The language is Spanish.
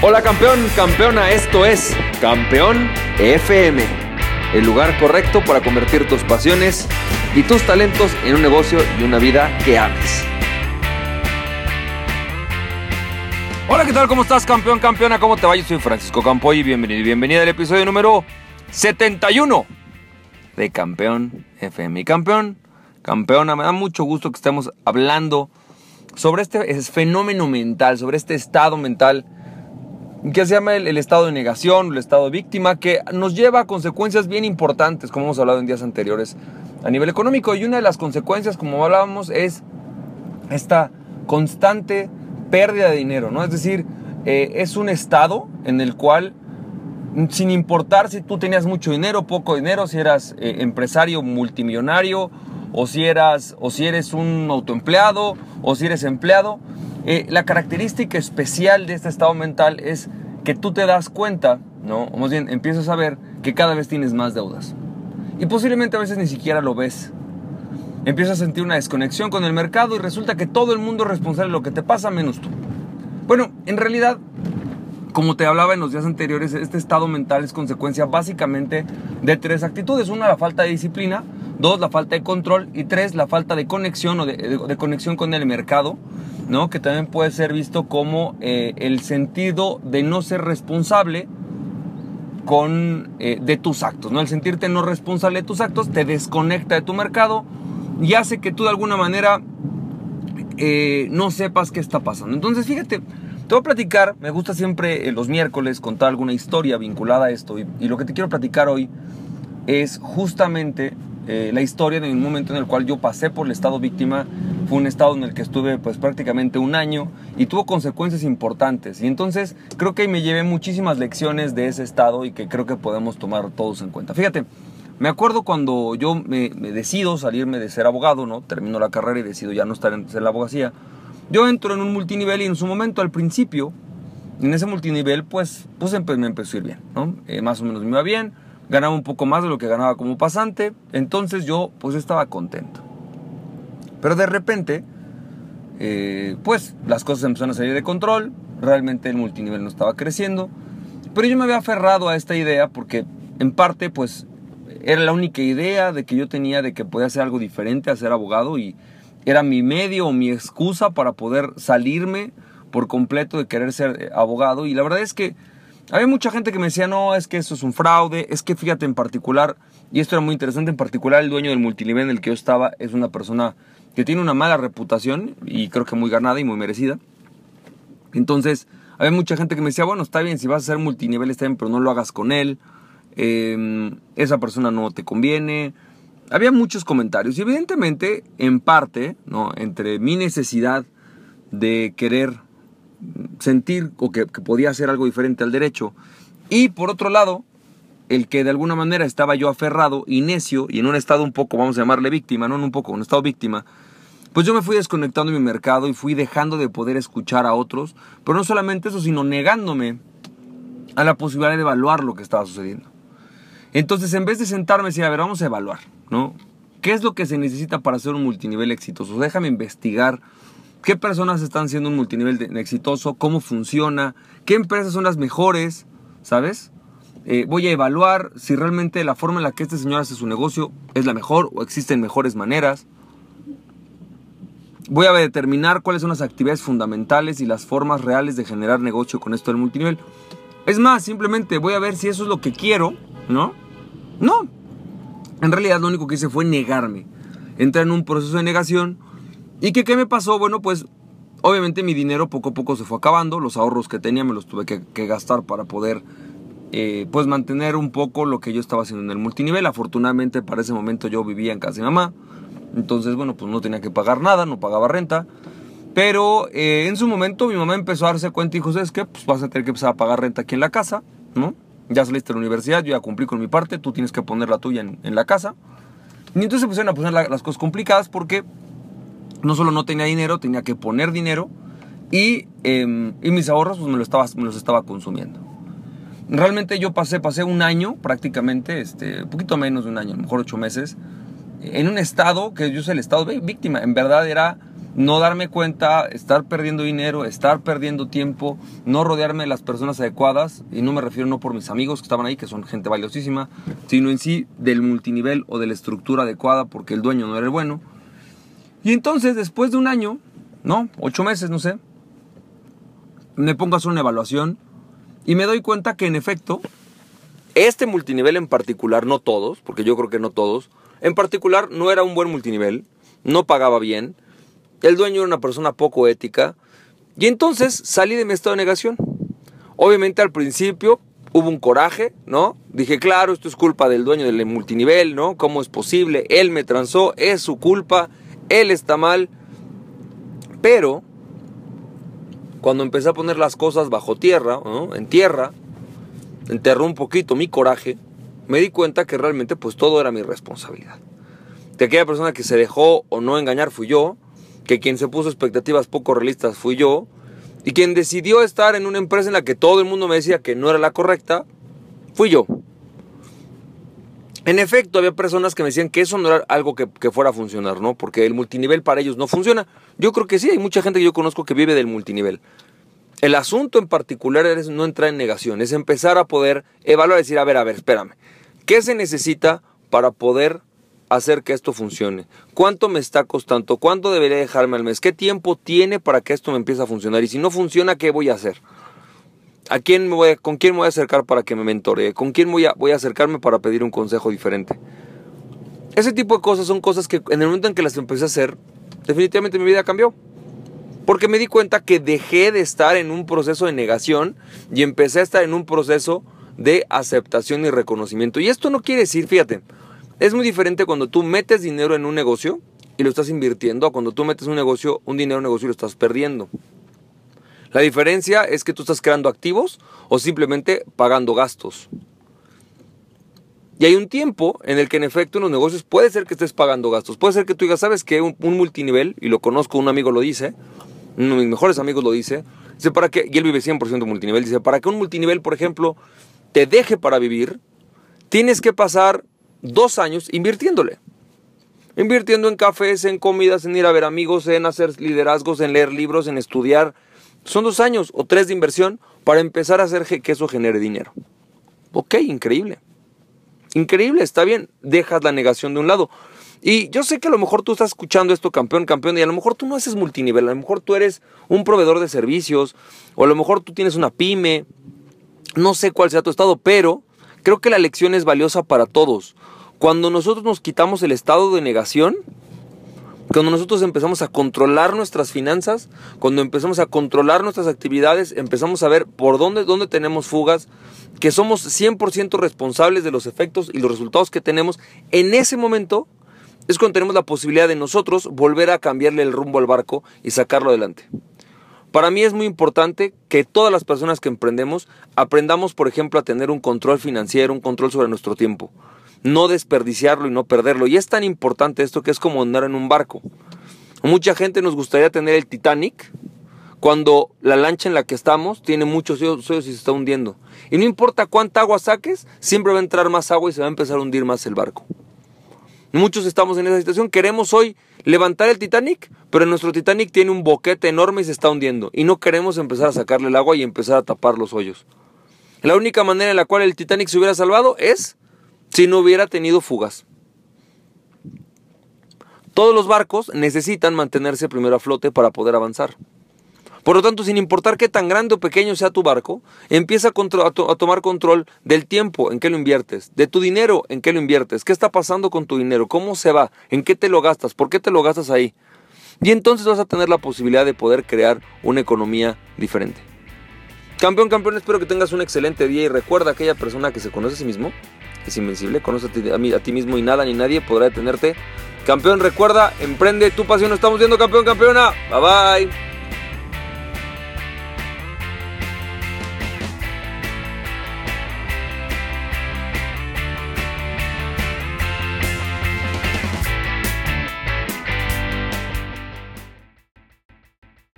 Hola campeón, campeona, esto es Campeón FM, el lugar correcto para convertir tus pasiones y tus talentos en un negocio y una vida que ames. Hola, ¿qué tal? ¿Cómo estás, campeón, campeona? ¿Cómo te va? Yo soy Francisco Campoy y bienvenido y bienvenida al episodio número 71 de Campeón FM. Y campeón, campeona, me da mucho gusto que estemos hablando sobre este fenómeno mental, sobre este estado mental que se llama el, estado de negación, el estado de víctima, que nos lleva a consecuencias bien importantes, como hemos hablado en días anteriores, a nivel económico. Y una de las consecuencias, como hablábamos, es esta constante pérdida de dinero, ¿no? Es decir, eh, es un estado en el cual, sin importar si tú tenías mucho dinero, poco dinero, si eras eh, empresario multimillonario, o si, eras, o si eres un autoempleado, o si eres empleado, eh, la característica especial de este estado mental es que tú te das cuenta, ¿no? O más bien empiezas a ver que cada vez tienes más deudas. Y posiblemente a veces ni siquiera lo ves. Empiezas a sentir una desconexión con el mercado y resulta que todo el mundo es responsable de lo que te pasa menos tú. Bueno, en realidad, como te hablaba en los días anteriores, este estado mental es consecuencia básicamente de tres actitudes. Una, la falta de disciplina. Dos, la falta de control. Y tres, la falta de conexión o de conexión con el mercado ¿no? que también puede ser visto como eh, el sentido de no ser responsable con, eh, de tus actos. ¿no? El sentirte no responsable de tus actos te desconecta de tu mercado y hace que tú de alguna manera eh, no sepas qué está pasando. Entonces, fíjate, te voy a platicar, me gusta siempre los miércoles contar alguna historia vinculada a esto y, y, lo que te quiero platicar hoy es justamente la historia de un momento en el cual yo pasé por el estado víctima fue un estado en el que estuve pues prácticamente un año y tuvo consecuencias importantes. Y entonces creo que me llevé muchísimas lecciones de ese estado y que creo que podemos tomar todos en cuenta. Fíjate, me acuerdo cuando yo me, decido salirme de ser abogado, ¿no? Termino la carrera y decido ya no estar en, la abogacía. Yo entro en un multinivel y en su momento al principio, en ese multinivel pues, pues me empezó a ir bien, ¿no? Eh, más o menos me iba bien, ganaba un poco más de lo que ganaba como pasante, entonces yo pues estaba contento. Pero de repente, eh, pues las cosas empezaron a salir de control, realmente el multinivel no estaba creciendo, pero yo me había aferrado a esta idea porque en parte pues era la única idea de que yo tenía de que podía hacer algo diferente a ser abogado y era mi medio o mi excusa para poder salirme por completo de querer ser eh, abogado y la verdad es que había mucha gente que me decía, no, es que eso es un fraude, es que fíjate en particular, y esto era muy interesante, en particular el dueño del multinivel en el que yo estaba es una persona que tiene una mala reputación y creo que muy ganada y muy merecida. Entonces, había mucha gente que me decía, bueno, está bien, si vas a hacer multinivel está bien, pero no lo hagas con él. Em, esa persona no te conviene. Había muchos comentarios y evidentemente, en parte, ¿no? entre mi necesidad de querer sentir o que, podía hacer algo diferente al derecho y por otro lado, el que de alguna manera estaba yo aferrado y necio y en un estado un poco, vamos a llamarle víctima, no en un poco, un estado víctima, pues yo me fui desconectando de mi mercado y fui dejando de poder escuchar a otros, pero no solamente eso, sino negándome a la posibilidad de evaluar lo que estaba sucediendo. Entonces, en vez de sentarme y decir, a ver, vamos a evaluar, ¿no? ¿Qué es lo que se necesita para hacer un multinivel exitoso? Déjame investigar qué personas están haciendo un multinivel exitoso, cómo funciona, qué empresas son las mejores, ¿sabes? Eh, voy a evaluar si realmente la forma en la que este señor hace su negocio es la mejor o existen mejores maneras. Voy a determinar cuáles son las actividades fundamentales y las formas reales de generar negocio con esto del multinivel. Es más, simplemente voy a ver si eso es lo que quiero, ¿no? No. En realidad lo único que hice fue negarme. Entrar en un proceso de negación. ¿Y que, qué me pasó? Bueno, pues obviamente mi dinero poco a poco se fue acabando. Los ahorros que tenía me los tuve que, gastar para poder eh, pues mantener un poco lo que yo estaba haciendo en el multinivel. Afortunadamente para ese momento yo vivía en casa de mamá. Entonces, bueno, pues no tenía que pagar nada, no pagaba renta. Pero eh, en su momento mi mamá empezó a darse cuenta y dijo, ¿sabes qué? Pues vas a tener que empezar a pagar renta aquí en la casa, ¿no? Ya saliste de la universidad, yo ya cumplí con mi parte, tú tienes que poner la tuya en, la casa. Y entonces empezaron a poner las cosas complicadas porque no solo no tenía dinero, tenía que poner dinero y, em, y mis ahorros pues me, lo estaba, me los estaba consumiendo. Realmente yo pasé, pasé un año prácticamente, este, un poquito menos de un año, a lo mejor ocho meses, en un estado que yo soy el estado víctima. En verdad era no darme cuenta, estar perdiendo dinero, estar perdiendo tiempo, no rodearme de las personas adecuadas, y no me refiero no por mis amigos que estaban ahí, que son gente valiosísima, sino en sí del multinivel o de la estructura adecuada, porque el dueño no era el bueno. Y entonces, después de un año, ¿no? Ocho meses, no sé, me pongo a hacer una evaluación y me doy cuenta que en efecto, este multinivel en particular, no todos, porque yo creo que no todos, en particular no era un buen multinivel, no pagaba bien, el dueño era una persona poco ética. Y entonces salí de mi estado de negación. Obviamente al principio hubo un coraje, ¿no? Dije, claro, esto es culpa del dueño del multinivel, ¿no? ¿Cómo es posible? Él me transó, es su culpa, él está mal. Pero cuando empecé a poner las cosas bajo tierra, en tierra, enterró un poquito mi coraje, me di cuenta que realmente pues todo era mi responsabilidad. De aquella persona que se dejó o no engañar fui yo, que quien se puso expectativas poco realistas fui yo, y quien decidió estar en una empresa en la que todo el mundo me decía que no era la correcta, fui yo. En efecto, había personas que me decían que eso no era algo que, fuera a funcionar, ¿no? Porque el multinivel para ellos no funciona. Yo creo que sí, hay mucha gente que yo conozco que vive del multinivel. El asunto en particular es no entrar en negación, es empezar a poder evaluar decir, a ver, a ver, espérame, ¿qué se necesita para poder hacer que esto funcione? ¿Cuánto me está costando? ¿Cuánto debería dejarme al mes? ¿Qué tiempo tiene para que esto me empiece a funcionar? Y si no funciona, ¿qué voy a hacer? ¿A quién me voy ¿Con quién me voy a acercar para que me mentore? ¿Con quién voy a, voy a acercarme para pedir un consejo diferente? Ese tipo de cosas son cosas que en el momento en que las empecé a hacer, definitivamente mi vida cambió. Porque me di cuenta que dejé de estar en un proceso de negación y empecé a estar en un proceso de aceptación y reconocimiento. Y esto no quiere decir, fíjate, es muy diferente cuando tú metes dinero en un negocio y lo estás invirtiendo a cuando tú metes un negocio, un dinero en un negocio y lo estás perdiendo. La diferencia es que tú estás creando activos o simplemente pagando gastos. Y hay un tiempo en el que en efecto en los negocios puede ser que estés pagando gastos. Puede ser que tú digas, sabes que un, multinivel, y lo conozco, un amigo lo dice, uno de mis mejores amigos lo dice, dice para que, y él vive 100% multinivel, dice, para que un multinivel, por ejemplo, te deje para vivir, tienes que pasar dos años invirtiéndole. Invirtiendo en cafés, en comidas, en ir a ver amigos, en hacer liderazgos, en leer libros, en estudiar. Son dos años o tres de inversión para empezar a hacer que eso genere dinero. Ok, increíble. Increíble, está bien. Dejas la negación de un lado. Y yo sé que a lo mejor tú estás escuchando esto, campeón, campeón, y a lo mejor tú no haces multinivel, a lo mejor tú eres un proveedor de servicios, o a lo mejor tú tienes una pyme, no sé cuál sea tu estado, pero Creo que la lección es valiosa para todos. Cuando nosotros nos quitamos el estado de negación, cuando nosotros empezamos a controlar nuestras finanzas, cuando empezamos a controlar nuestras actividades, empezamos a ver por dónde, dónde tenemos fugas, que somos 100% responsables de los efectos y los resultados que tenemos, en ese momento es cuando tenemos la posibilidad de nosotros volver a cambiarle el rumbo al barco y sacarlo adelante. Para mí es muy importante que todas las personas que emprendemos aprendamos, por ejemplo, a tener un control financiero, un control sobre nuestro tiempo. No desperdiciarlo y no perderlo. Y es tan importante esto que es como andar en un barco. Mucha gente nos gustaría tener el Titanic cuando la lancha en la que estamos tiene muchos hoyos y se está hundiendo. Y no importa cuánta agua saques, siempre va a entrar más agua y se va a empezar a hundir más el barco. Muchos estamos en esa situación. Queremos hoy levantar el Titanic, pero nuestro Titanic tiene un boquete enorme y se está hundiendo. Y no queremos empezar a sacarle el agua y empezar a tapar los hoyos. La única manera en la cual el Titanic se hubiera salvado es si no hubiera tenido fugas. Todos los barcos necesitan mantenerse primero a flote para poder avanzar. Por lo tanto, sin importar qué tan grande o pequeño sea tu barco, empieza a, tomar control del tiempo en que lo inviertes, de tu dinero en que lo inviertes, qué está pasando con tu dinero, cómo se va, en qué te lo gastas, por qué te lo gastas ahí. Y entonces vas a tener la posibilidad de poder crear una economía diferente. Campeón, campeón, espero que tengas un excelente día y recuerda a aquella persona que se conoce a sí mismo, es invencible, conoce a ti, a ti mismo y nada ni nadie podrá detenerte. Campeón, recuerda, emprende tu pasión, estamos viendo campeón, campeona. Bye bye.